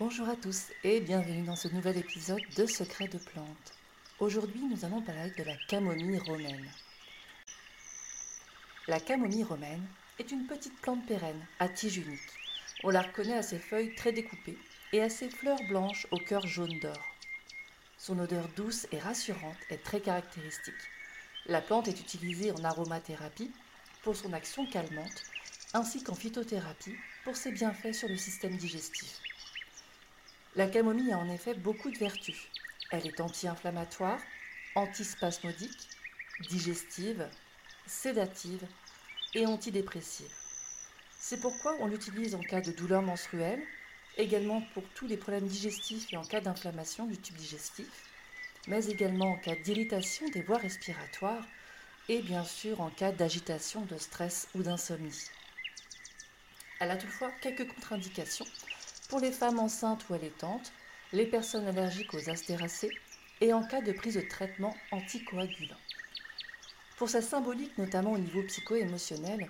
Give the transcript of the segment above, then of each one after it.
Bonjour à tous et bienvenue dans ce nouvel épisode de Secrets de plantes. Aujourd'hui, nous allons parler de la camomille romaine. La camomille romaine est une petite plante pérenne à tige unique. On la reconnaît à ses feuilles très découpées et à ses fleurs blanches au cœur jaune d'or. Son odeur douce et rassurante est très caractéristique. La plante est utilisée en aromathérapie pour son action calmante ainsi qu'en phytothérapie pour ses bienfaits sur le système digestif. La camomille a en effet beaucoup de vertus. Elle est anti-inflammatoire, antispasmodique, digestive, sédative et antidépressive. C'est pourquoi on l'utilise en cas de douleur menstruelle, également pour tous les problèmes digestifs et en cas d'inflammation du tube digestif, mais également en cas d'irritation des voies respiratoires et bien sûr en cas d'agitation, de stress ou d'insomnie. Elle a toutefois quelques contre-indications pour les femmes enceintes ou allaitantes, les personnes allergiques aux astéracées et en cas de prise de traitement anticoagulant. Pour sa symbolique, notamment au niveau psycho-émotionnel,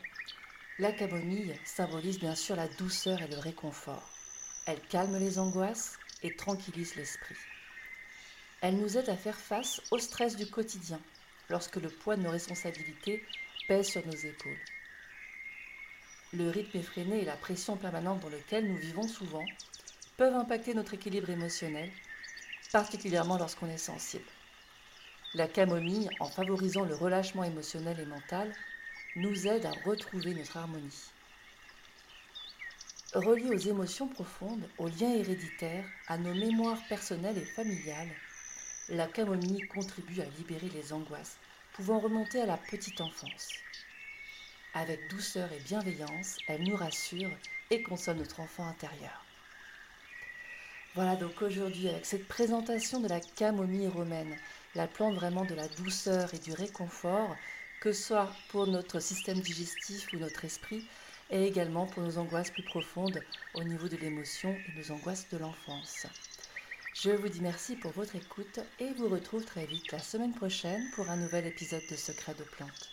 la camomille symbolise bien sûr la douceur et le réconfort. Elle calme les angoisses et tranquillise l'esprit. Elle nous aide à faire face au stress du quotidien lorsque le poids de nos responsabilités pèse sur nos épaules. Le rythme effréné et la pression permanente dans lequel nous vivons souvent peuvent impacter notre équilibre émotionnel, particulièrement lorsqu'on est sensible. La camomille, en favorisant le relâchement émotionnel et mental, nous aide à retrouver notre harmonie. Reliée aux émotions profondes, aux liens héréditaires, à nos mémoires personnelles et familiales, la camomille contribue à libérer les angoisses pouvant remonter à la petite enfance. Avec douceur et bienveillance, elle nous rassure et console notre enfant intérieur. Voilà donc aujourd'hui avec cette présentation de la camomille romaine, la plante vraiment de la douceur et du réconfort, que ce soit pour notre système digestif ou notre esprit, et également pour nos angoisses plus profondes au niveau de l'émotion et nos angoisses de l'enfance. Je vous dis merci pour votre écoute et vous retrouve très vite la semaine prochaine pour un nouvel épisode de Secrets de plantes.